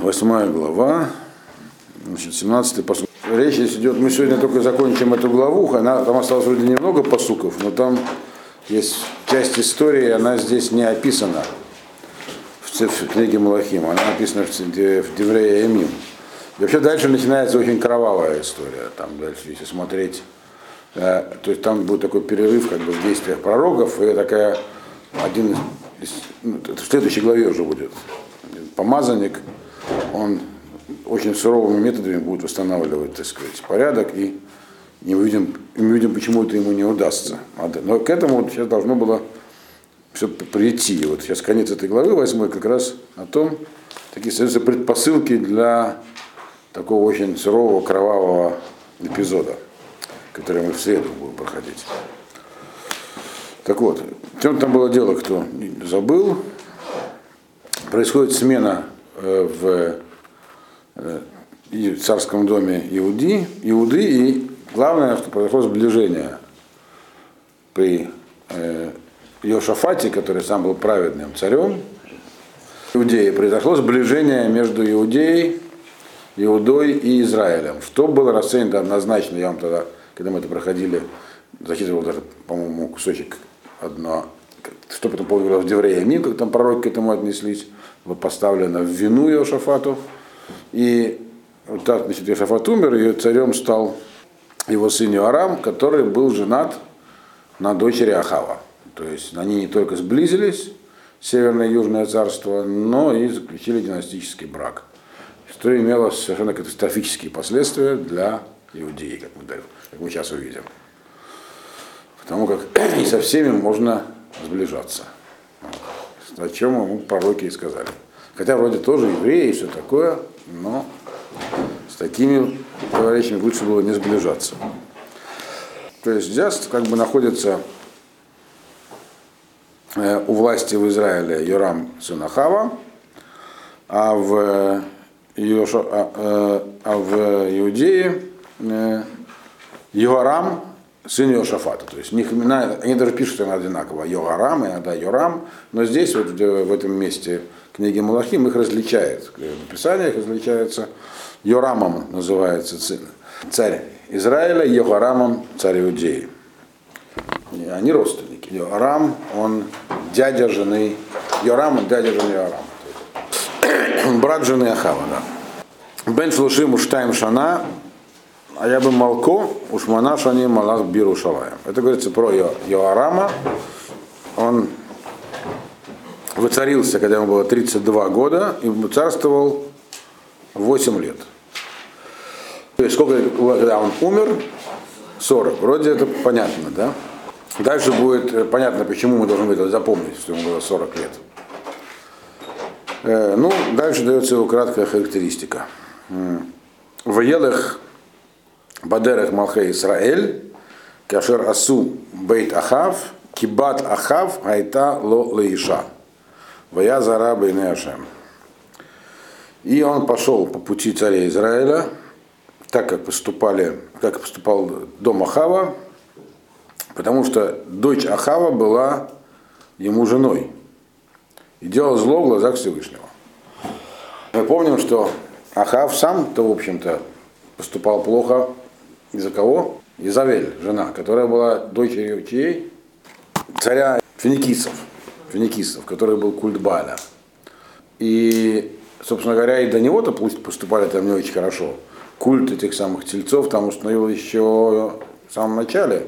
восьмая глава, значит, 17 посуд. Речь здесь идет, мы сегодня только закончим эту главу, она, там осталось вроде немного посуков, но там есть часть истории, она здесь не описана в, в книге Малахим, она написана в, в Деврея Эмим. И вообще дальше начинается очень кровавая история, там дальше, если смотреть, э, то есть там будет такой перерыв как бы в действиях пророков, и такая один из, ну, в следующей главе уже будет помазанник, он очень суровыми методами будет восстанавливать, так сказать, порядок, и не увидим, и мы видим, почему это ему не удастся. Но к этому вот сейчас должно было все прийти. Вот сейчас конец этой главы восьмой как раз о том, такие создаются предпосылки для такого очень сурового, кровавого эпизода, который мы в среду будем проходить. Так вот, чем там было дело, кто забыл, происходит смена э, в э, царском доме Иуди, Иуды, и главное, что произошло сближение при э, Йошафате, который сам был праведным царем Иудеи, произошло сближение между Иудеей, Иудой и Израилем. Что было расценено однозначно, я вам тогда, когда мы это проходили, зачитывал даже, по-моему, кусочек одно, что потом поговорил в Деврея Мин, как там пророки к этому отнеслись, было поставлено в вину Иошафату. И вот так, значит, Иошафат умер, и царем стал его сын Иорам, который был женат на дочери Ахава. То есть они не только сблизились, Северное и Южное царство, но и заключили династический брак, что имело совершенно катастрофические последствия для Иудеи, как мы, как мы сейчас увидим. Потому как не со всеми можно сближаться. О чем ему пророки и сказали. Хотя вроде тоже евреи и все такое, но с такими товарищами лучше было не сближаться. То есть здесь как бы находится э, у власти в Израиле Йорам сын Ахава, а в, Йоша, а, э, а в Иудее э, Йорам сын Йошафата. То есть них имена, они даже пишут что одинаково, Йоарам, иногда Йорам, но здесь вот в этом месте книги Малахим их различает. В Писаниях различается. Йорамом называется царь Израиля, Йохарамом царь Иудеи. Они родственники. Йорам, он дядя жены, Йорам, он дядя жены Йорама. Брат жены Ахава, да. Бен Шлушим Уштайм Шана, а я бы Малко, Ушмана Шани Малах Биру Шалаем. Это говорится про Йоарама. Он воцарился, когда ему было 32 года, и царствовал 8 лет. То есть сколько, когда он умер? 40. Вроде это понятно, да? Дальше будет понятно, почему мы должны это запомнить, что ему было 40 лет. Э, ну, дальше дается его краткая характеристика. В елах Бадерех Малхе Исраэль, Кашер Асу Бейт Ахав, Кибат Ахав Айта Ло Лаиша. Вая Зараба и Неашем. И он пошел по пути царя Израиля, так как поступали, как поступал дом Ахава, потому что дочь Ахава была ему женой и делал зло в глазах Всевышнего. Мы помним, что Ахав сам-то, в общем-то, поступал плохо из-за кого? Изавель, жена, которая была дочерью чьей? Царя финикийцев, финикийцев, который был культ Баля. И, собственно говоря, и до него-то пусть поступали там не очень хорошо. Культ этих самых тельцов там установил еще в самом начале.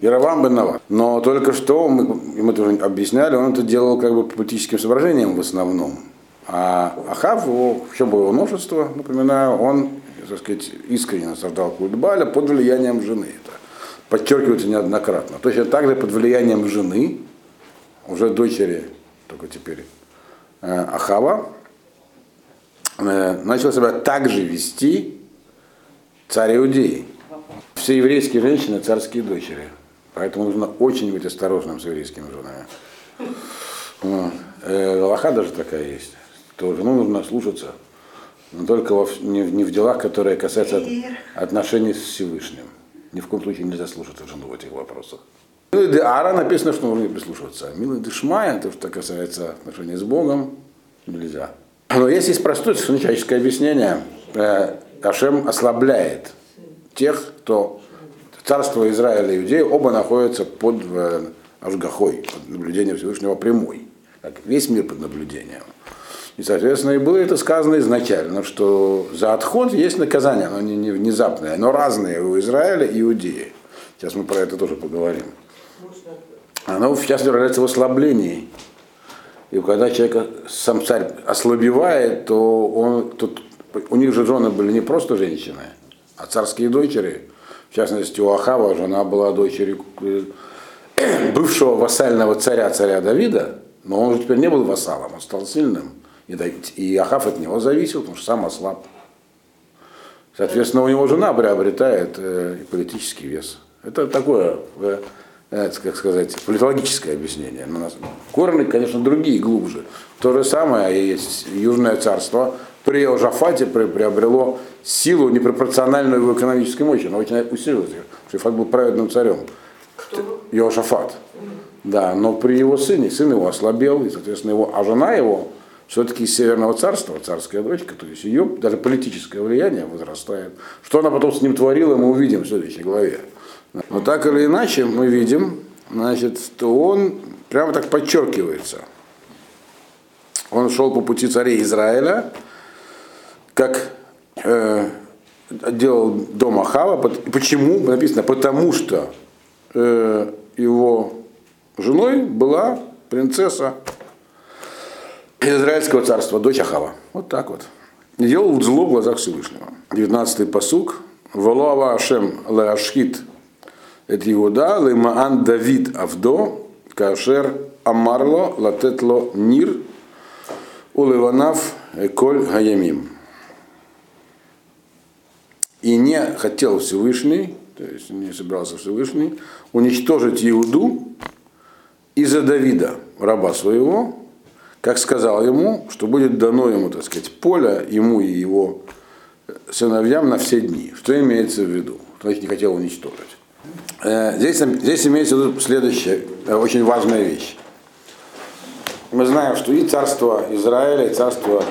Яровам Беннава. Но только что, мы, мы тоже объясняли, он это делал как бы по политическим соображениям в основном. А Ахав, его, в чем было его новшество, напоминаю, он так сказать, искренне насаждал культ Баля под влиянием жены. Это подчеркивается неоднократно. Точно так же под влиянием жены, уже дочери, только теперь, э, Ахава, э, начал себя так же вести царь Иудеи. Все еврейские женщины – царские дочери. Поэтому нужно очень быть осторожным с еврейскими женами. Э, Лоха даже такая есть. То жену нужно слушаться но только во, не, не в делах, которые касаются от, отношений с Всевышним. Ни в коем случае нельзя слушаться жену в этих вопросах. Милый де Ара написано, что нужно прислушиваться. Милый де Шмая, то, что касается отношений с Богом, нельзя. Но есть есть простое человеческое объяснение. Э, Ашем ослабляет тех, кто царство Израиля и Иудеи оба находятся под э, Ашгахой, под наблюдением Всевышнего прямой. Как весь мир под наблюдением. И, соответственно, и было это сказано изначально, что за отход есть наказание, оно не, не внезапное, но разное у Израиля и Иудеи. Сейчас мы про это тоже поговорим. Оно, в частности, является в ослаблении. И когда человек, сам царь ослабевает, то он, тут, у них же жены были не просто женщины, а царские дочери. В частности, у Ахава жена была дочерью э, бывшего вассального царя, царя Давида, но он же теперь не был вассалом, он стал сильным. И, и Ахав от него зависел, потому что сам ослаб. Соответственно, у него жена приобретает э, политический вес. Это такое, э, э, как сказать, политологическое объяснение. Но нас, корни, конечно, другие, глубже. То же самое есть Южное царство при Жафате приобрело силу непропорциональную его экономической мощи. Оно очень усилилось. Шафат был праведным царем. Йошафат. Да, но при его сыне, сын его ослабел, и, соответственно, его, а жена его все-таки из Северного царства, царская дочка, то есть ее даже политическое влияние возрастает. Что она потом с ним творила, мы увидим в следующей главе. Но так или иначе мы видим, значит, что он прямо так подчеркивается. Он шел по пути царей Израиля, как э, делал дом Ахава. Почему? Написано, потому что э, его женой была принцесса Израильского царства, дочь Ахава. Вот так вот. Делал зло в глазах Всевышнего. 19-й посук. Волова Ашем Леашхит это Иуда, Лемаан Давид Авдо, Кашер Амарло, Латетло Нир, Уливанав Коль Гаямим. И не хотел Всевышний, то есть не собирался Всевышний, уничтожить Иуду из-за Давида, раба своего, как сказал ему, что будет дано ему, так сказать, поле, ему и его сыновьям на все дни. Что имеется в виду? Значит, не хотел уничтожить. Э, здесь, здесь имеется в виду следующая э, очень важная вещь. Мы знаем, что и царство Израиля, и царство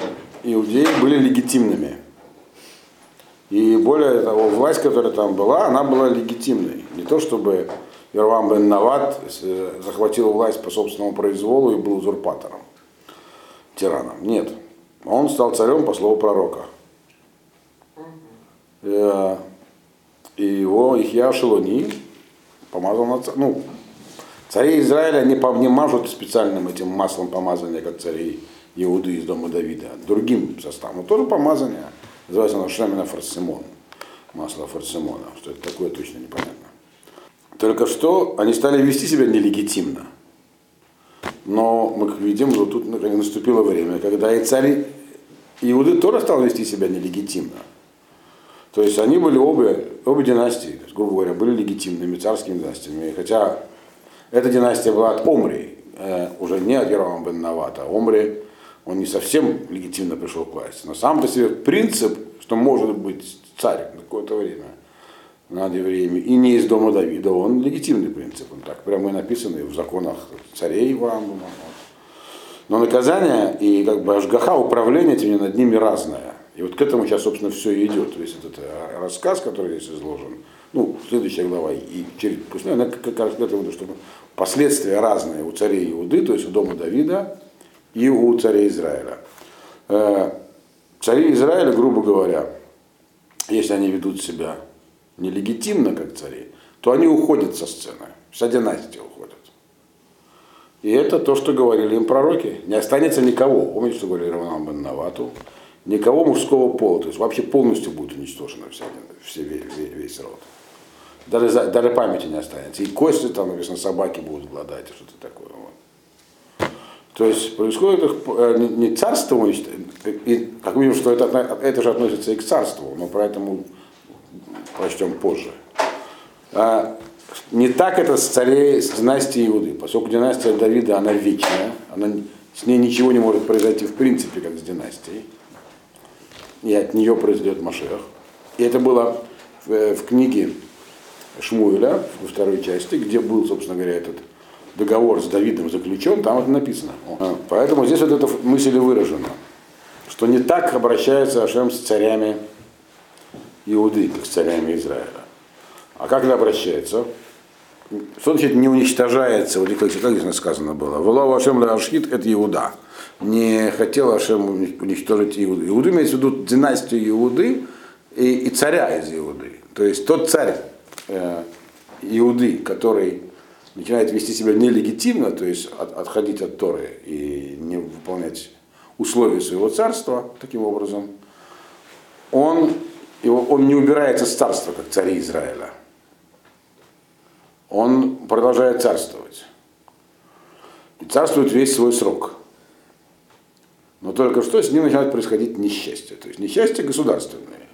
Иудеи были легитимными. И более того, власть, которая там была, она была легитимной. Не то чтобы Ирвам бен Нават э, захватил власть по собственному произволу и был узурпатором, тираном. Нет. Он стал царем по слову пророка и его Ихья Шелони помазал на царь. Ну, цари Израиля не, не мажут специальным этим маслом помазания, как цари Иуды из дома Давида, другим составом. Но тоже помазание. Называется оно Шемена Фарсимон. Масло Фарсимона. Что это такое, точно непонятно. Только что они стали вести себя нелегитимно. Но мы видим, что тут наступило время, когда и царь Иуды тоже стал вести себя нелегитимно. То есть они были обе, обе династии, грубо говоря, были легитимными царскими династиями. Хотя эта династия была от Омри, э, уже не от Яровам бен Навата. Омри, он не совсем легитимно пришел к власти. Но сам по себе принцип, что может быть царь на какое-то время над евреями, и не из дома Давида, он легитимный принцип. Он так прямо и написан в законах царей Авраама. Но наказание и как бы Ашгаха, управление этими над ними разное. И вот к этому сейчас, собственно, все и идет. То есть этот э, рассказ, который здесь изложен, ну, следующая глава, и через, она как раз к этому, что последствия разные у царей Иуды, то есть у дома Давида и у царей Израиля. Э, цари Израиля, грубо говоря, если они ведут себя нелегитимно, как цари, то они уходят со сцены. Вся династия уходит. И это то, что говорили им пророки. Не останется никого. Помните, что говорили Равнам бен Навату? никого мужского пола, то есть вообще полностью будет уничтожена вся, все, весь, весь род. Даже, даже памяти не останется. И кости там, написано, собаки будут гладать, что-то такое. Вот. То есть происходит э, не царство, и как видим, что это, это же относится и к царству, но про это мы прочтем позже. А не так это с царей, с династией Иуды, поскольку династия Давида, она вечная, она, с ней ничего не может произойти в принципе, как с династией и от нее произойдет Машех. И это было в, э, в книге Шмуэля, во второй части, где был, собственно говоря, этот договор с Давидом заключен, там это написано. Поэтому здесь вот эта мысль выражена, что не так обращается Ашем с царями Иуды, с царями Израиля. А как это обращается? Что значит не уничтожается, вот как здесь сказано было, Вала Ашем Ашхит это Иуда. Не хотел Ашем уничтожить Иуду. Иуду имеется в виду династию Иуды и, и царя из Иуды. То есть тот царь э, Иуды, который начинает вести себя нелегитимно, то есть от, отходить от Торы и не выполнять условия своего царства таким образом, он, его, он не убирается с царства, как цари Израиля. Он продолжает царствовать. И царствует весь свой срок. Но только что с ним начинает происходить несчастье. То есть несчастье государственное.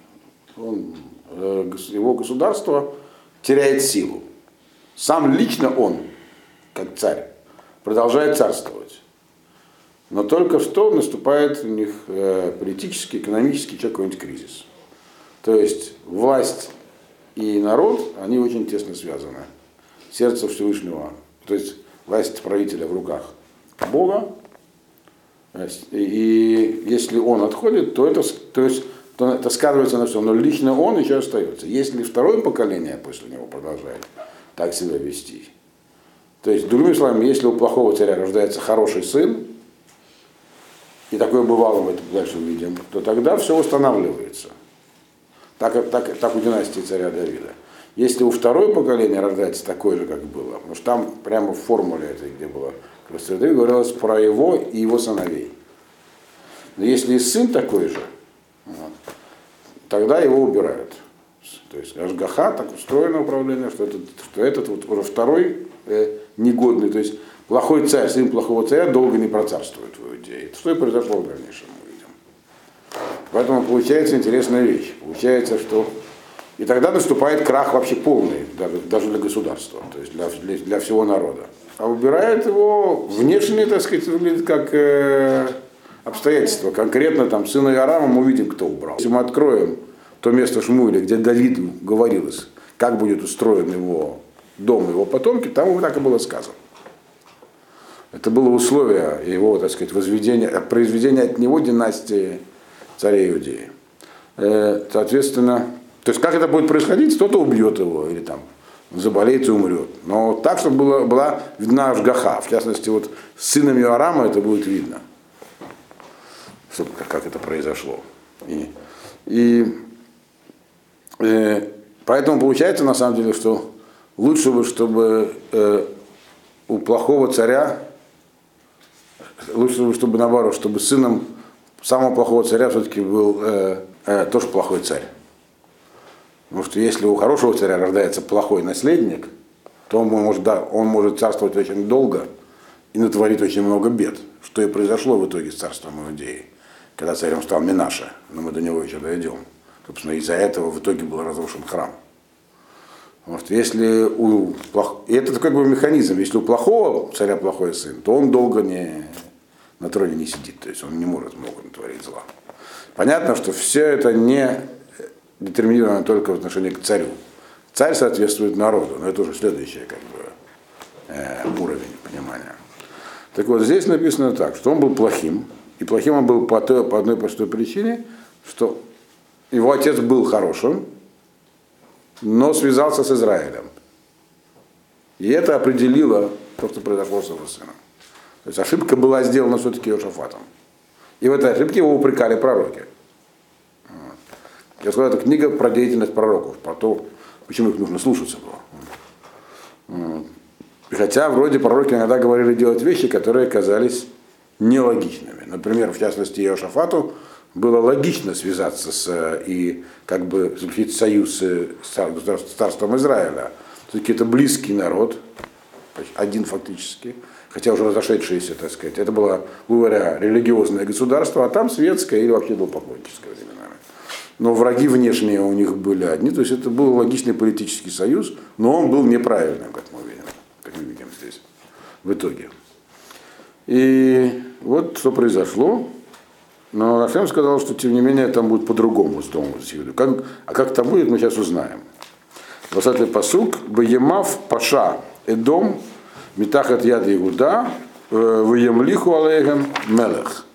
Он, э, его государство теряет силу. Сам лично он, как царь, продолжает царствовать. Но только что наступает у них э, политический, экономический какой-нибудь кризис. То есть власть и народ, они очень тесно связаны. Сердце Всевышнего, то есть власть правителя в руках Бога. И если он отходит, то это, то есть, то это сказывается на всем. Но лично он еще остается. Если второе поколение после него продолжает так себя вести, то есть, другими словами, если у плохого царя рождается хороший сын, и такое бывало, мы это дальше увидим, то тогда все восстанавливается. Так, так, так у династии царя Давида. Если у второй поколения рождается такое же, как было, потому что там прямо в формуле этой, где было Давид, говорилось про его и его сыновей. Но если и сын такой же, вот, тогда его убирают. То есть Ашгаха так устроено управление, что этот, что этот вот уже второй э, негодный, то есть плохой царь, сын плохого царя долго не процарствует в Иудее. Что и произошло в дальнейшем. Поэтому получается интересная вещь. Получается, что и тогда наступает крах вообще полный, даже, даже для государства, то есть для, для, для всего народа. А убирает его внешне, так сказать, выглядит как э, обстоятельства. Конкретно там сына Иорама мы увидим, кто убрал. Если мы откроем то место Шмуэля, где Давид говорилось, как будет устроен его дом, его потомки, там вот так и было сказано. Это было условие его, так сказать, возведения, произведения от него династии царя Иудеи. Э, соответственно, то есть как это будет происходить, кто-то убьет его или там заболеет и умрет. Но так, чтобы было, была видна Ашгаха. В частности, вот с сыном Иорама это будет видно, чтобы, как это произошло. И, и э, поэтому получается на самом деле, что лучше бы, чтобы э, у плохого царя лучше, чтобы наоборот, чтобы сыном самого плохого царя все-таки был э, э, тоже плохой царь. Потому что если у хорошего царя рождается плохой наследник, то он может, да, он может царствовать очень долго и натворит очень много бед, что и произошло в итоге с царством Иудеи, когда царем стал Минаша, но мы до него еще дойдем. Собственно, из-за этого в итоге был разрушен храм. Потому что если у плох... И это такой бы механизм, если у плохого царя плохой сын, то он долго не, на троне не сидит, то есть он не может много натворить зла. Понятно, что все это не детерминировано только в отношении к царю. Царь соответствует народу, но это уже следующий как бы, э, уровень понимания. Так вот, здесь написано так, что он был плохим, и плохим он был по, той, по одной простой причине, что его отец был хорошим, но связался с Израилем. И это определило то, что произошло с его сыном. То есть ошибка была сделана все-таки Иошафатом. И в этой ошибке его упрекали пророки. Я сказал, это книга про деятельность пророков, про то, почему их нужно слушаться было. Хотя вроде пророки иногда говорили делать вещи, которые казались нелогичными. Например, в частности, Иошафату было логично связаться с и как бы заключить союз с царством Израиля. Все-таки это близкий народ, один фактически, хотя уже разошедшиеся, так сказать. Это было, говоря, религиозное государство, а там светское или вообще поклонническое временами. Но враги внешние у них были одни, то есть это был логичный политический союз, но он был неправильным, как мы видим, как мы видим здесь, в итоге. И вот что произошло. Но Рафем сказал, что тем не менее там будет по-другому с домом как, А как там будет, мы сейчас узнаем. 20 посук. Баемав Паша Эдом Митахат яд Игуда, э, Ваемлиху алейхем мелех.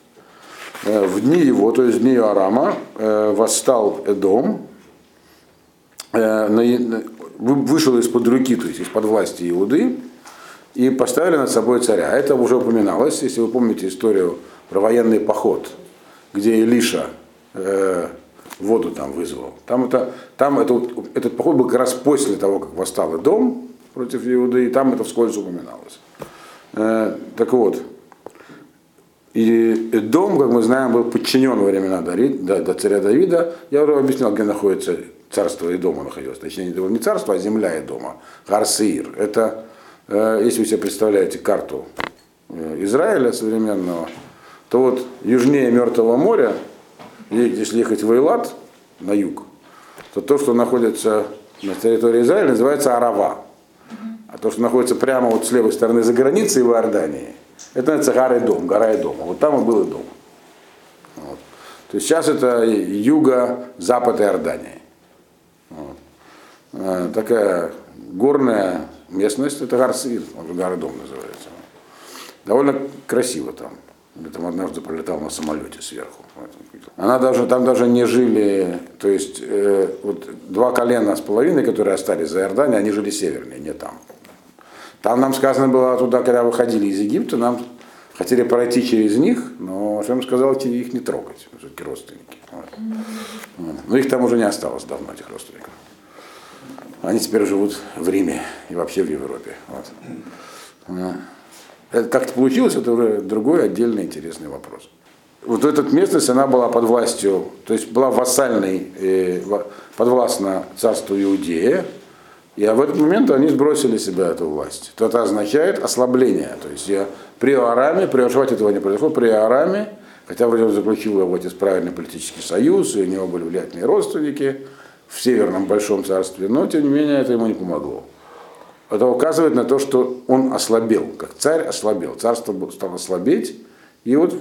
э, в дни его, то есть в дни Арама, э, восстал Эдом, вышел из-под руки, то есть из-под власти Иуды, и поставили над собой царя. Это уже упоминалось, если вы помните историю про военный поход, где Илиша э, воду там вызвал. Там, это, там это, этот поход был как раз после того, как восстал Эдом против Иуды, и там это вскользь упоминалось. Э, так вот, и Эдом, как мы знаем, был подчинен во времена Дари- до, до царя Давида. Я уже объяснял, где находится царство Эдома находилось. Точнее, это было не царство, а земля Эдома. Гарсеир. Это, э, если вы себе представляете карту э, Израиля современного, то вот южнее Мертвого моря, если ехать в Эйлат, на юг, то то, что находится на территории Израиля, называется Арава. То, что находится прямо вот с левой стороны за границей в Иордании, это называется гора дом, гора дома. Вот там и был и дом. Вот. То есть сейчас это юго-запад Иордании. Вот. А, Такая горная местность, это Гарсир, гора дом называется. Довольно красиво там. Я там однажды пролетал на самолете сверху. Она даже, там даже не жили, то есть э, вот два колена с половиной, которые остались за Иорданией, они жили севернее, не там. Там нам сказано было туда, когда выходили из Египта, нам хотели пройти через них, но Шем сказал их не трогать, все-таки родственники. Вот. Вот. Но их там уже не осталось давно, этих родственников. Они теперь живут в Риме и вообще в Европе. Вот. Это как-то получилось, это уже другой отдельный интересный вопрос. Вот эта местность, она была под властью, то есть была вассальной, э, подвластна царству Иудея, и в этот момент они сбросили себя эту власть. То это означает ослабление. То есть я, при Араме, при Ашвате этого не произошло, при Араме, хотя вроде он заключил его вот правильный политический союз, и у него были влиятельные родственники в Северном Большом Царстве, но тем не менее это ему не помогло. Это указывает на то, что он ослабел, как царь ослабел. Царство стало слабеть, и вот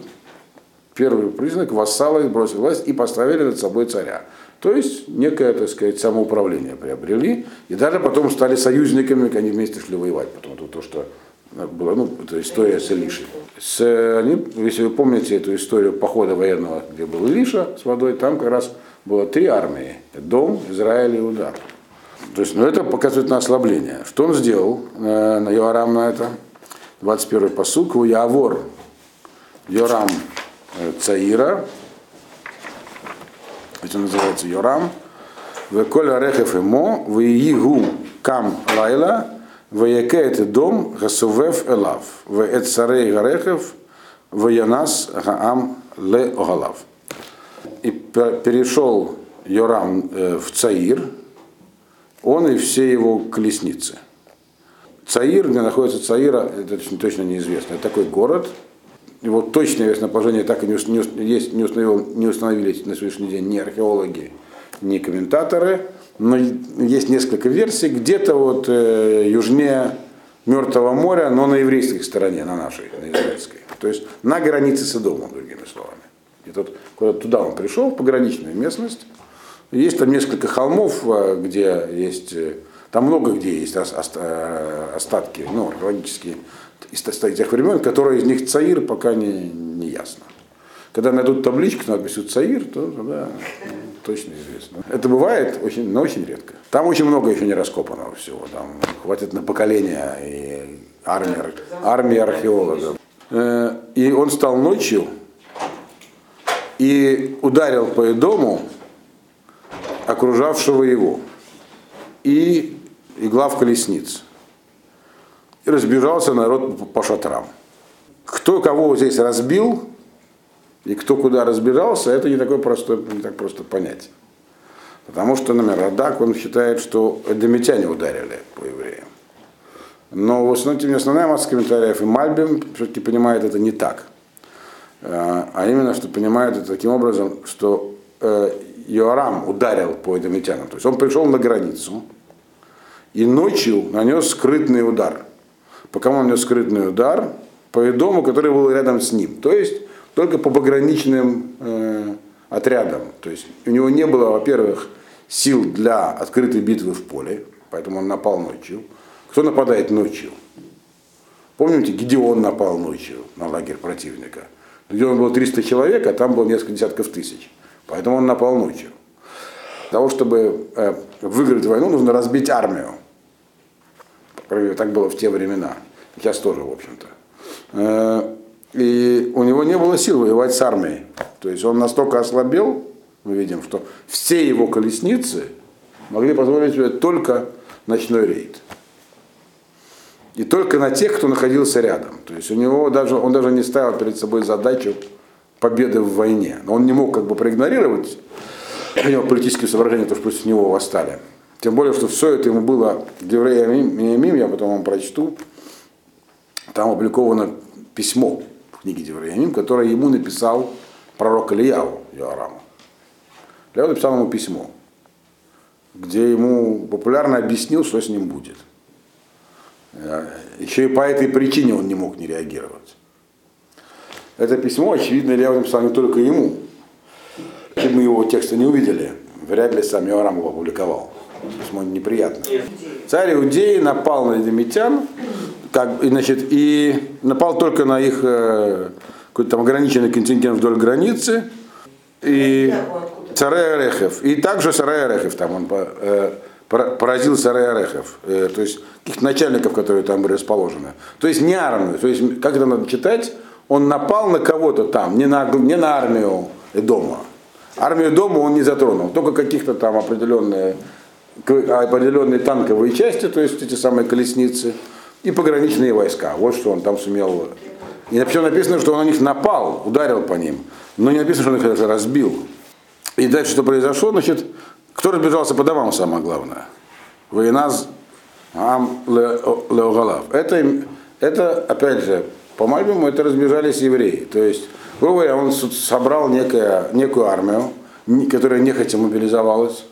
первый признак вассалы бросили власть и поставили над собой царя. То есть некое, так сказать, самоуправление приобрели, и даже потом стали союзниками, они вместе шли воевать. Потом это то, что была, ну, это история с Илишей. С, они, если вы помните эту историю похода военного, где был Илиша с водой, там как раз было три армии. Дом, Израиль и Удар. То есть, ну, это показывает на ослабление. Что он сделал э, на Йоарам на это? 21-й посук. Явор Йорам э, Это называется Йорам, в Коля Рехев Имо, в Игу Кам Лайла, в Якет Дом Гасувев Элав, в Эцарей Гарехев, в Янас Гаам Ле Огалав. И пе- перешел Йорам э, в Цаир, он и все его колесницы. Цаир, где находится Цаира, это точно неизвестно. Это такой город. Его точное местоположение так и не, не, не, установил, не установили на сегодняшний день ни археологи, ни комментаторы. Но есть несколько версий. Где-то вот э, южнее Мертвого моря, но на еврейской стороне, на нашей, на израильской. То есть на границе с Идомом, другими словами. И тут, куда туда он пришел, в пограничную местность. Есть там несколько холмов, э, где есть, э, там много где есть э, остатки, ну, археологические, из тех времен, которые из них Цаир, пока не, не ясно. Когда найдут табличку с надписью Цаир, то тогда ну, точно известно. Это бывает, очень, но очень редко. Там очень много еще не раскопанного всего. Там хватит на поколение и армии, армии археологов. Э, И он стал ночью и ударил по дому окружавшего его, и игла в колесниц. И разбежался народ по- шатрам. Кто кого здесь разбил, и кто куда разбежался, это не, такой простой, не так просто понять. Потому что, например, Радак, он считает, что эдомитяне ударили по евреям. Но в основном, основная масса комментариев и Мальбим все-таки понимает это не так. Э, А именно, что понимает это таким образом, что э, Йоарам ударил по эдомитянам. То есть он пришел на границу и ночью нанес скрытный удар. По кому он нанес скрытный удар? По дому, который был рядом с ним. То есть только по пограничным э, отрядам. То есть у него не было, во-первых, сил для открытой битвы в поле, поэтому он напал ночью. Кто нападает ночью? Помните, Гедеон напал ночью на лагерь противника. где он был 300 человек, а там было несколько десятков тысяч. Поэтому он напал ночью. Для того, чтобы э, выиграть войну, нужно разбить армию. Так было в те времена. Сейчас тоже, в общем-то. Э, и у него не было сил воевать с армией. То есть он настолько ослабел, мы видим, что все его колесницы могли позволить себе только ночной рейд. И только на тех, кто находился рядом. То есть у него даже, он даже не ставил перед собой задачу победы в войне. Но он не мог как бы проигнорировать у него политические соображения, то, что против него восстали. Тем более, что все это ему было Деврея я потом вам прочту. Там опубликовано письмо в книге Деврея которое ему написал пророк Ильяу Йоараму. Ильяу написал ему письмо, где ему популярно объяснил, что с ним будет. Э, Еще и по этой причине он не мог не реагировать. Это письмо, очевидно, Илья написал не только ему. Если мы его текста не увидели, вряд ли сам Иорам его опубликовал. Письмо неприятно. Царь Иудеи напал на эдемитян, как, значит, и напал только на их э, какой-то там ограниченный контингент вдоль границы, и Царай Орехов. И также Сарай Орехов там он э, поразил Сарай Орехов, э, то есть каких-то начальников, которые там были расположены. То есть не армию, то есть как это надо читать, он напал на кого-то там, не на, не на армию дома. Армию дома он не затронул, только каких-то там определенные, определенные танковые части, то есть эти самые колесницы, и пограничные войска. Вот что он там сумел. И причем написано, что он на них напал, ударил по ним, но не написано, что он их даже разбил. И дальше что произошло, значит, кто разбежался по домам, самое главное? Войназ Ам Леогалав. Это, это, опять же, по Мальбиму это разбежались евреи. То есть, грубо говоря, он собрал некое, некую армию, которая нехотя мобилизовалась,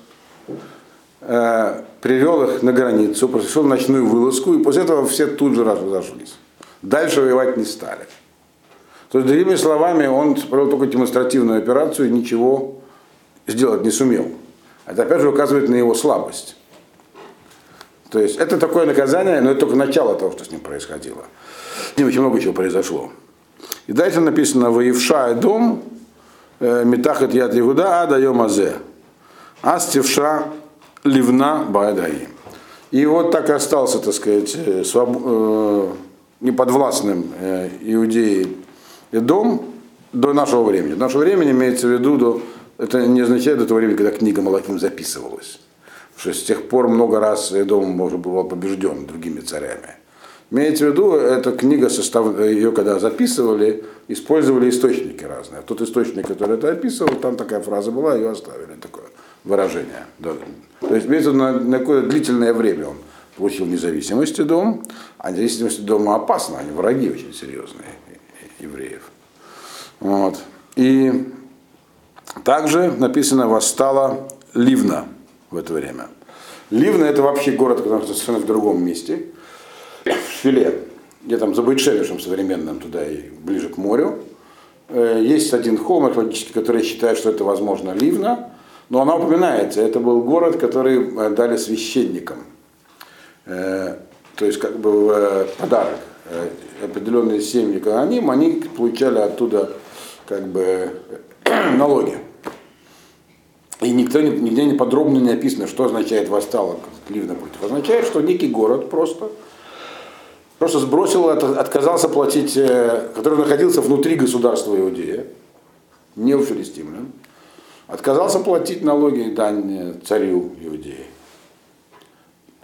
э, привел их на границу, произвел ночную вылазку, и после этого все тут же разошлись. Дальше воевать не стали. То есть, другими словами, он провел только демонстративную операцию и ничего сделать не сумел. Это опять же указывает на его слабость. То есть это такое наказание, но это только начало того, что с ним происходило. С ним очень много чего произошло. И дальше написано «Воевша дом, э, метахет яд Иуда, ада йомазе, астивша ливна байдаи». И вот так и остался, так сказать, э, своб... э, неподвластным э, иудеи дом до нашего времени. До нашего времени имеется в виду, до... это не означает до того времени, когда книга Малаким записывалась. Потому что с тех пор много раз Эдом уже был побежден другими царями. Имеется в виду, эта книга, состав... ее когда записывали, использовали источники разные. Тот источник, который это описывал, там такая фраза была, ее оставили, такое выражение. То есть, имеется на, на какое длительное время он получил независимость дом, а независимость дома опасна, они враги очень серьезные евреев. Вот. И также написано «восстала Ливна» в это время. Ливна это вообще город, который совершенно в другом месте – в Филе, где там за Бейтшемишем современным, туда и ближе к морю. Э, есть один холм археологический, который считает, что это, возможно, Ливна, но она упоминается. Это был город, который э, дали священникам. Э, то есть как бы подарок. Определенные семьи каноним, они получали оттуда как бы налоги. И никто, нигде не подробно не описано, что означает восстала Ливна против. Означает, что некий город просто просто сбросил, отказался платить, э, который находился внутри государства Иудея, не у филистимлян, отказался платить налоги и дань царю Иудеи.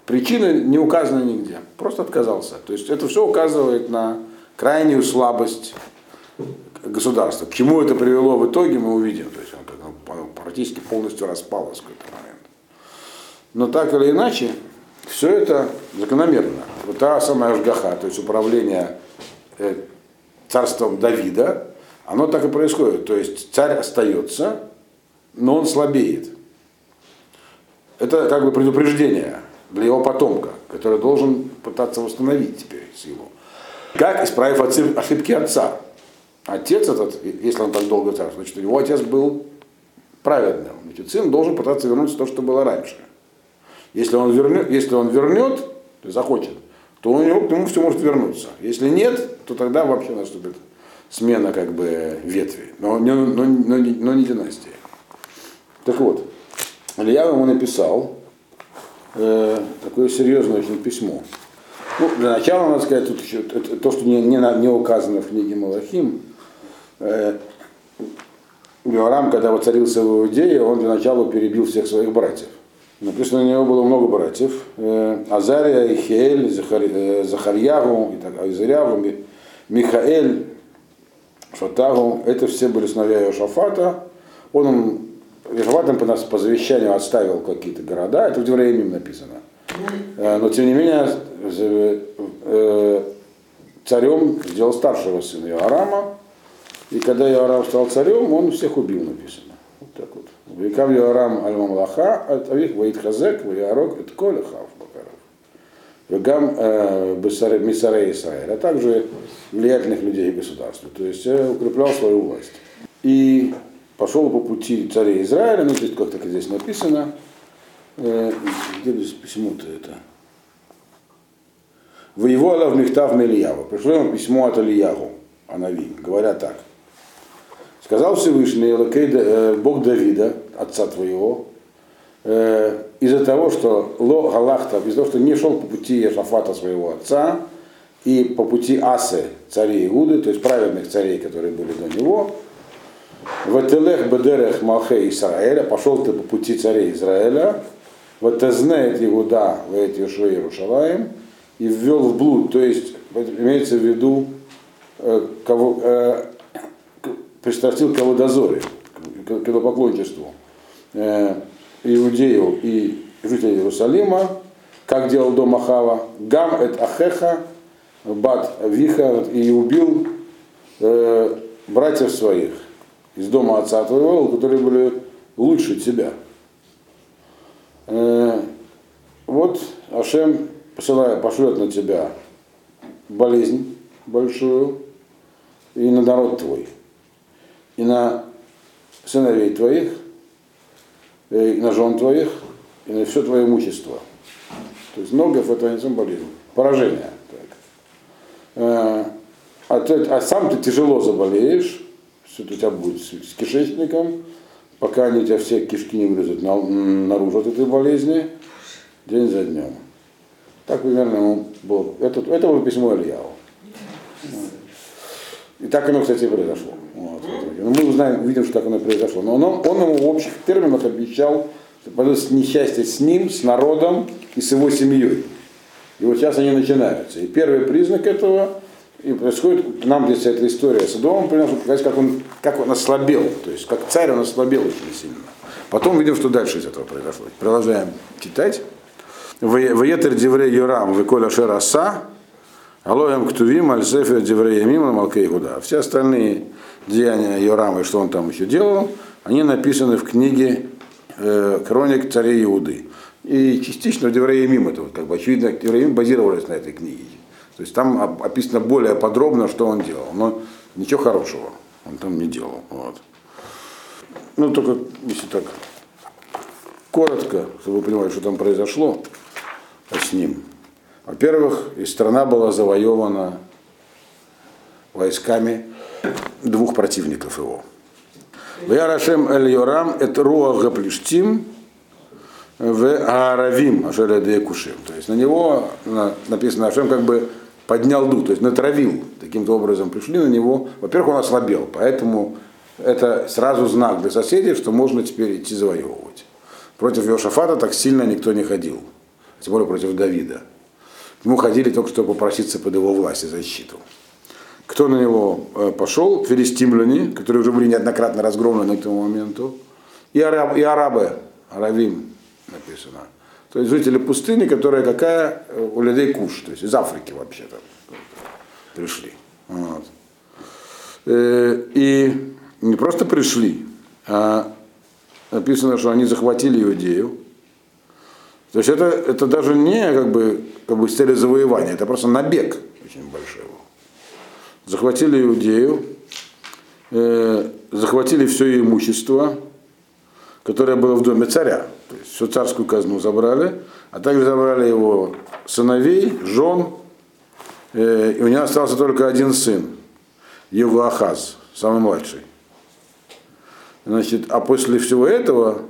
Причины не указаны нигде, просто отказался. То есть это все указывает на крайнюю слабость государства. К чему это привело в итоге, мы увидим. То есть он практически полностью распалось в какой-то момент. Но так или иначе, все это закономерно. Вот та самая Ашгаха, то есть управление э, царством Давида, оно так и происходит. То есть царь остается, но он слабеет. Это как бы предупреждение для его потомка, который должен пытаться восстановить теперь силу. Как исправив ошибки отца? Отец этот, если он так долго царствует, значит, его отец был праведным. Значит, сын должен пытаться вернуть то, что было раньше. Если он вернет, если он вернет, то захочет, то у него к нему все может вернуться. Если нет, то тогда вообще наступит смена как бы ветви, но, но, но, но, но не династии. Так вот, Илья ему написал э, такое серьезное очень письмо. Ну, для начала, надо сказать, тут еще, то, что не, не, не указано в книге Малахим, э, Иорам, когда воцарился в Иудее, он для начала перебил всех своих братьев. Написано, у него было много братьев. Э, Азария, Ихель, Захари, э, Захарьягу, и так, Айзарягу, Михаэль, Шатагу. Это все были сыновья Иошафата. Он им по, нас, по завещанию оставил какие-то города. Это в Девреемим написано. Э, но тем не менее царем сделал старшего сына Иорама, и когда Иорам стал царем, он всех убил, написано. Вот так вот. Векам Иорам Альмам Лаха, Атавих Ваид Хазек, Ваярок, это Коля Хав Бакаров. Вегам э, Мисаре Исраиль, а также влиятельных людей государства. То есть э, укреплял свою власть. И пошел по пути царя Израиля, ну здесь как так здесь написано, э, где здесь письмо-то это? Воевола в Мехтав Мельяву. Пришло ему письмо от Ильяву, Анави, говоря так. Сказал Всевышний Элокей, э, Бог Давида, отца твоего, э, из-за того, что Ло Галахта, из-за того, что не шел по пути Ешафата своего отца и по пути Асы, царей Иуды, то есть праведных царей, которые были до него, в Этелех Бедерех Малхе Израиля, пошел ты по пути царей Израиля, в Этезнеет Иуда, в эти Иерушалаем, и ввел в блуд, то есть имеется в виду э, кого, пристрастил к Аводозоре, к идолопоклонничеству э, Иудею и жителей Иерусалима, как делал дом Ахава, Гам эт Ахеха, Бат Виха, и убил э, братьев своих из дома отца твоего, которые были лучше тебя. Э, вот Ашем посылает, пошлет на тебя болезнь большую и на народ твой и на сыновей твоих, э, и на жен твоих, и на все твое имущество. То есть Ногов это не болезнь, поражение. Так. Э, а, ты, а сам ты тяжело заболеешь, что у тебя будет с, кишечником, пока они у тебя все кишки не вылезут на, наружу от этой болезни, день за днем. Так примерно ему было. Это, это было письмо Ильяу. И так оно, кстати, и произошло. Вот. Но мы узнаем, увидим, что так оно произошло. Но он, он ему в общих терминах обещал, что пойдет несчастье с ним, с народом и с его семьей. И вот сейчас они начинаются. И первый признак этого, и происходит, нам здесь эта история с Адомом, чтобы показать, как он, как он ослабел. То есть, как царь он ослабел очень сильно. Потом видим, что дальше из этого произошло. Продолжаем читать. Ваетер Диврей Юрам, Виколя Шераса, Алоем Ктувим, Альсефер Деврея Мима, Малкей Гуда. Все остальные деяния Йорама и что он там еще делал, они написаны в книге э, Хроник царей Иуды. И частично Деврея Мим, это вот, как бы очевидно, Деврея базировались на этой книге. То есть там описано более подробно, что он делал. Но ничего хорошего он там не делал. Вот. Ну, только если так коротко, чтобы вы понимали, что там произошло с ним. Во-первых, и страна была завоевана войсками двух противников его. Вярашем эль Йорам это руах плештим в Ааравим, Ашереде Кушим. То есть на него написано, Ашем как бы поднял дух, то есть натравил. Таким-то образом пришли на него. Во-первых, он ослабел, поэтому это сразу знак для соседей, что можно теперь идти завоевывать. Против Йошафата так сильно никто не ходил, тем более против Давида. Ему ходили только чтобы попроситься под его власть и защиту. Кто на него э, пошел? Филистимляне, которые уже были неоднократно разгромлены к тому моменту, и, араб, и арабы, аравим написано. То есть жители пустыни, которые какая э, у людей куш, то есть из Африки вообще-то пришли. Вот. Э, и не просто пришли, а написано, что они захватили Иудею, то есть это, это даже не как бы, как бы с целью завоевания, это просто набег очень большой. Захватили Иудею, э, захватили все имущество, которое было в доме царя. То всю царскую казну забрали, а также забрали его сыновей, жен, э, и у него остался только один сын. его Ахаз, самый младший. Значит, а после всего этого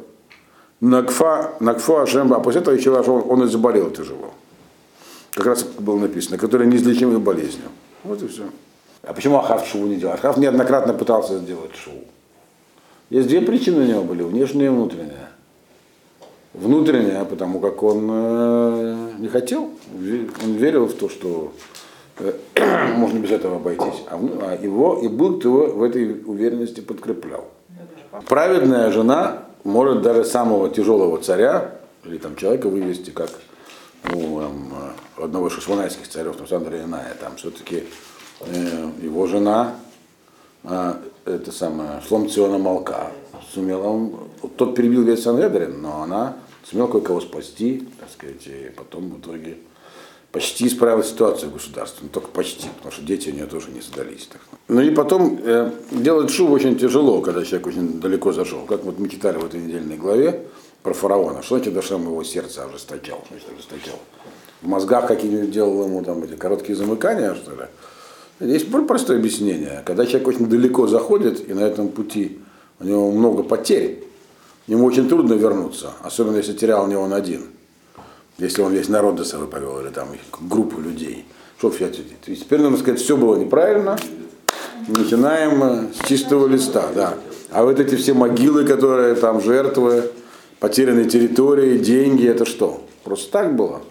Накфа, Накфа Ашемба, а после этого еще он, он и заболел тяжело. Как раз было написано, который неизлечимой болезнью. Вот и все. А почему Ахав шоу не делал? Ахав неоднократно пытался сделать шоу. Есть две причины у него были, внешняя и внутренняя. Внутренняя, потому как он э, не хотел, он верил в то, что э, можно без этого обойтись. А, а его, и Бог его в этой уверенности подкреплял. Праведная жена может даже самого тяжелого царя или там человека вывести, как у там, одного из шашванайских царев, там, Сандра Иная, там все-таки э, его жена, э, это самое, Шломциона Малка, сумела, он, тот перебил весь Сангедрин, но она сумела кое-кого спасти, так сказать, и потом в итоге почти исправила ситуацию в государстве, но только почти, потому что дети у нее тоже не сдались. Так. Ну и потом э, делать шубу очень тяжело, когда человек очень далеко зашел. Как вот мы читали в этой недельной главе про фараона. Что значит дошел его сердце ожесточал? Значит, ожесточал. В мозгах какие-нибудь делал ему там эти короткие замыкания, что ли? Есть простое объяснение. Когда человек очень далеко заходит, и на этом пути у него много потерь, ему очень трудно вернуться, особенно если терял не он один если он весь народ за собой повел, или там группу людей. Что есть теперь нужно сказать, все было неправильно, начинаем э, с чистого листа, да. А вот эти все могилы, которые там жертвы, потерянные территории, деньги, это что? Просто так было?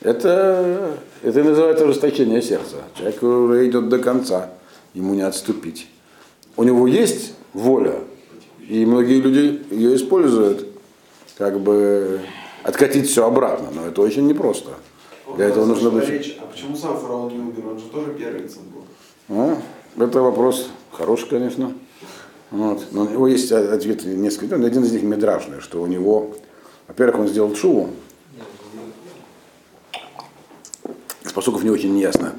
Это, это называется ожесточение сердца. Человек уже идет до конца, ему не отступить. У него есть воля, и многие люди ее используют, как бы откатить все обратно, но это очень непросто. Для этого нужно быть... Речь, а почему сам фараон не умер? Он же тоже первенцем был. Ну, это вопрос хороший, конечно. Вот. Но у него есть ответ несколько, ну, один из них медражный, что у него, во-первых, он сделал шуву, с не очень ясно,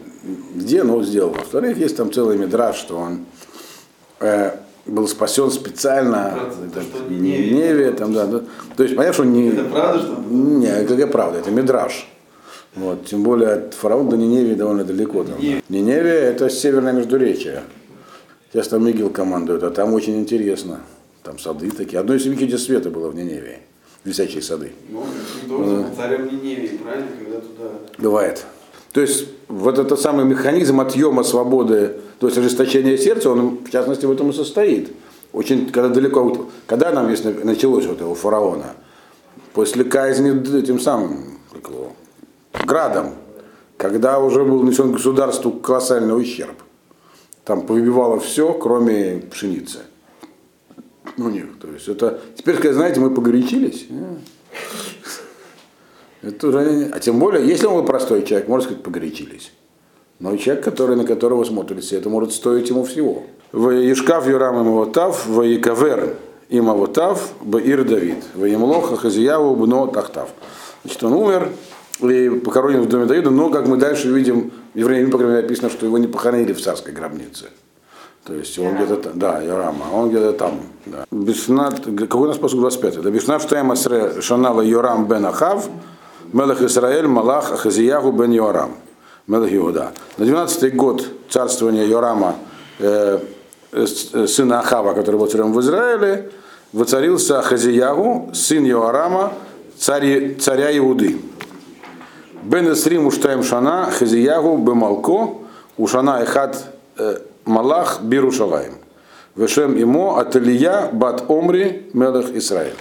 где, но сделал. Во-вторых, есть там целый медраж, что он э, был спасен специально это, Неве, там, да, да. То есть, понятно, что не... Это правда, что? Не, какая правда, это мидраж. Вот, тем более от фараона до Ниневии довольно далеко. Там, Ниневия. да. Ниневия это северное междуречие. Сейчас там Мигел командует, а там очень интересно. Там сады такие. Одно из великих света было в Ниневии. Висячие сады. Ну, он должен быть царем Ниневии, правильно, когда туда... Бывает. То есть вот этот самый механизм отъема свободы, то есть ожесточение сердца, он в частности в этом и состоит. Очень, когда далеко, когда нам если началось вот его фараона, после казни этим самым, как его, градом, когда уже был нанесен государству колоссальный ущерб. Там повыбивало все, кроме пшеницы. У них. То есть это. Теперь, знаете, мы погорячились. Это уже, а тем более, если он был простой человек, можно сказать, погорячились. Но человек, который, на которого смотрится, это может стоить ему всего. В Ешкав Юрам им Авотав, в Якавер им Авотав, Баир Давид, в Емлоха Хазияву Бно Тахтав. Значит, он умер и похоронен в доме Давида, но, как мы дальше видим, в Евреям, по крайней мере, написано, что его не похоронили в царской гробнице. То есть он где-то там, да, Йорама, он где-то там. Да. Бешнат, какой у нас посуд 25? Да, Бешнат Штайм Асре Шанала Йорам бен Ахав, Мелах Исраэль Малах Ахазиягу бен Йорам. Мелах Иуда. На 12-й год царствования Йорама, э, э, сына Ахава, который был царем в Израиле, воцарился Ахазиягу, сын Йорама, царь, царя Иуды. Бен Эсрим Уштаем Шана, Хазиягу Бемалко, Ушана Эхат э, Малах Бирушалаем. Вешем имо Ателия Бат Омри Мелах Исраиль.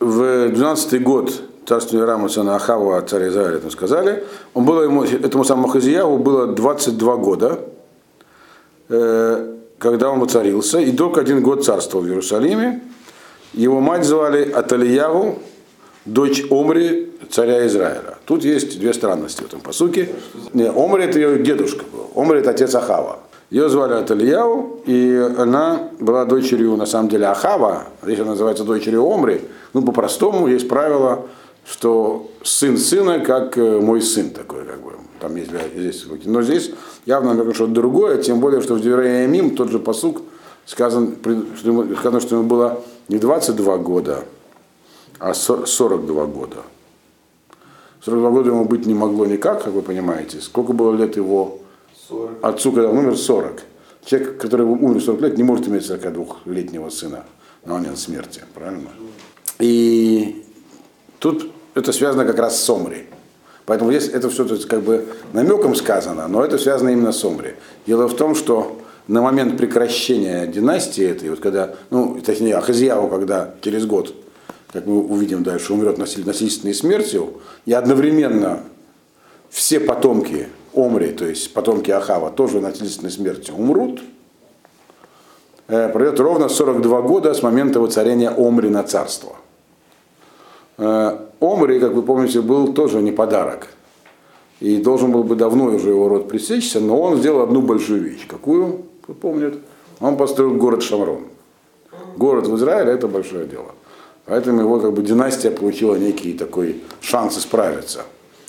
В 12 год царствования Рама сына Ахава, царя Израиля, там сказали, он было ему, этому самому Хазияву было 22 года, э, когда он воцарился, и только один год царствовал в Иерусалиме. Его мать звали Аталияву, дочь Омри, царя Израиля. Тут есть две странности в этом посуке. Не, Омри это ее дедушка был. Омри это отец Ахава. Ее звали Аталияу, и она была дочерью, на самом деле, Ахава. Здесь она называется дочерью Омри. Ну, по-простому есть правило, что сын сына, как э, мой сын такой, как бы. Там есть здесь. Но здесь явно например, что другое, тем более, что в Девреямим тот же посук сказан, что ему, сказано, что ему было не 22 года, а 42 года. 42 года ему быть не могло никак, как вы понимаете. Сколько было лет его 40. отцу, когда он умер, 40. Человек, который умер в 40 лет, не может иметь 42-летнего сына на момент смерти, правильно? И тут это связано как раз с Омри. Поэтому здесь это все как бы намеком сказано, но это связано именно с Омри. Дело в том, что на момент прекращения династии этой, вот когда, ну, точнее, Ахазьяву, когда через год, как мы увидим дальше, умрет насиль- насильственной смертью, и одновременно все потомки Омри, то есть потомки Ахава, тоже насильственной смертью умрут, э, пройдет ровно 42 года с момента воцарения Омри на царство. Э, Омри, как вы помните, был тоже не подарок. И должен был бы давно уже его род пресечься, но он сделал одну большую вещь. Какую, кто помнит? Он построил город Шамрон. Город в Израиле это большое дело. Поэтому его как бы династия получила некий такой шанс исправиться.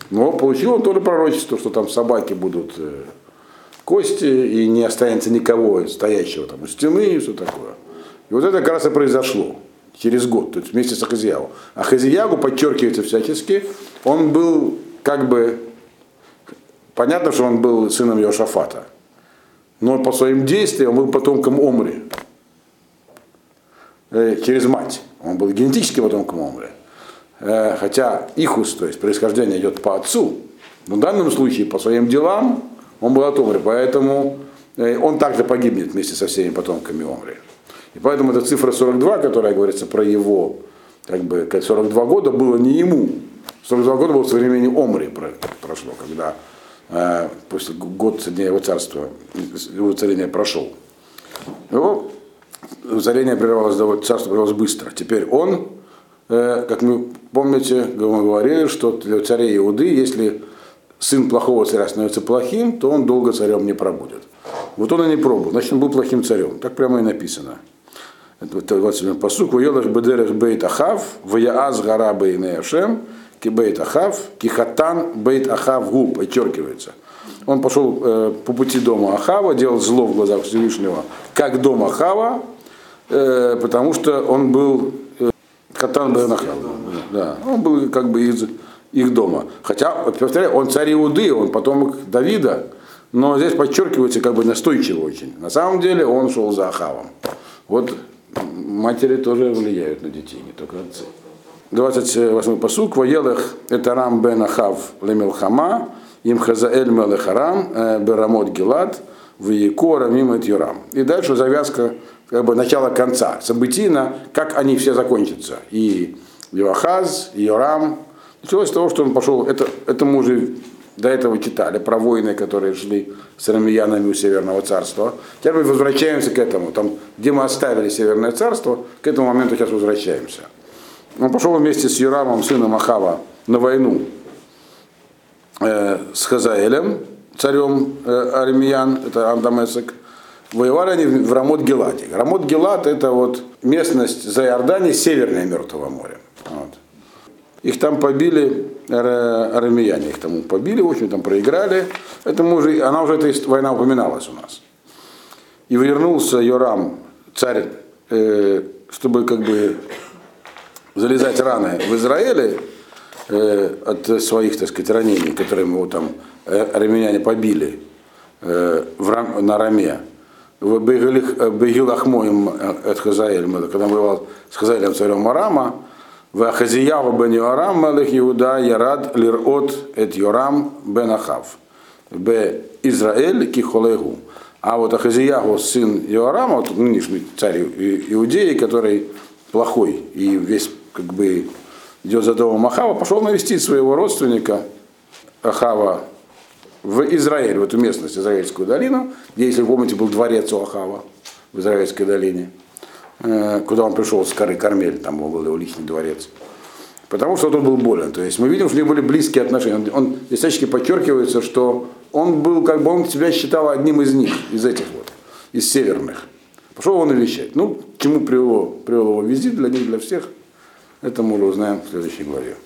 Но получил он тоже пророчество, что там собаки будут э, кости, и не останется никого стоящего там у стены и все такое. И вот это как раз и произошло через год, то есть вместе с Ахазиягу. А Хазиягу подчеркивается всячески, он был как бы, понятно, что он был сыном Йошафата, но по своим действиям он был потомком Омри, э, через мать. Он был генетически потомком Омри. Э, хотя Ихус, то есть происхождение идет по отцу, но в данном случае по своим делам он был от Омри, поэтому э, он также погибнет вместе со всеми потомками Омри. И поэтому эта цифра 42, которая говорится про его, как бы, как 42 года было не ему. 42 года было со времени Омри про- прошло, когда э, после год дня его царства, его царения прошел. Его царение прервалось, довольно- царство прервалось быстро. Теперь он, э, как мы помните, мы говорили, что для царя Иуды, если сын плохого царя становится плохим, то он долго царем не пробудет. Вот он и не пробовал, значит, он был плохим царем. Так прямо и написано. Это вот 27 посук. Воелах бедерех бейт ахав, ваяаз гара бейне ашем, ки бейт ахав, кихатан бейт ахав губ, подчеркивается. Он пошел э, по пути дома Ахава, делал зло в глазах Всевышнего, как дом Ахава, э, потому что он был э, Хатан бейт ахав. Да, он был как бы из их дома. Хотя, повторяю, он царь Иуды, он потомок Давида, но здесь подчеркивается как бы настойчиво очень. На самом деле он шел за Ахавом. Вот матери тоже влияют на детей, не только отцы. 28 посук. Это Рам бен Ахав лемелхама, им Хазаэль мелехарам, э, берамот гилад, в Рамим et Юрам. И дальше завязка, как бы начало конца, событийно, как они все закончатся. И Йоахаз, и Йорам. Началось с того, что он пошел, это, это мы уже до этого читали, про войны, которые шли с рамиянами у Северного царства. Теперь мы возвращаемся к этому. Там, где мы оставили Северное царство, к этому моменту сейчас возвращаемся. Он пошел вместе с Юрамом, сыном Ахава, на войну э, с Хазаэлем, царем э, Армиян, это Андамесек. Воевали они в Рамот Геладе. Рамот Гелад это вот местность за Иорданией, северное Мертвого моря. Вот. Их там побили ар- арамеяне, их там побили, в общем, там проиграли. Это мы уже, она уже, эта война упоминалась у нас. И вернулся Йорам, царь, э, чтобы как бы залезать раны в Израиле э, от своих, так сказать, ранений, которые его там э, армяне побили э, в на Раме. В Бегилахмоем от Хазаэль, когда воевал с Хазаэлем царем Арама, в Ахазияву бен Йорам, Малых Иуда, Ярад Лирот эт Йорам бен Ахав. Б. Израиль кихолегу. А вот Ахазиягу, сын Иорама, вот нынешний царь Иудеи, который плохой и весь как бы идет за домом Ахава, пошел навестить своего родственника Ахава в Израиль, в эту местность, Израильскую долину, где, если вы помните, был дворец у Ахава в Израильской долине, куда он пришел с горы Кармель, там был его личный дворец. Потому что он был болен. То есть мы видим, что у них были близкие отношения. Он, он всячески подчеркивается, что он был, как бы он себя считал одним из них, из этих вот, из северных. Пошел он навещать. Ну, к чему привел, привел его визит для них, для всех, это мы уже узнаем в следующей главе.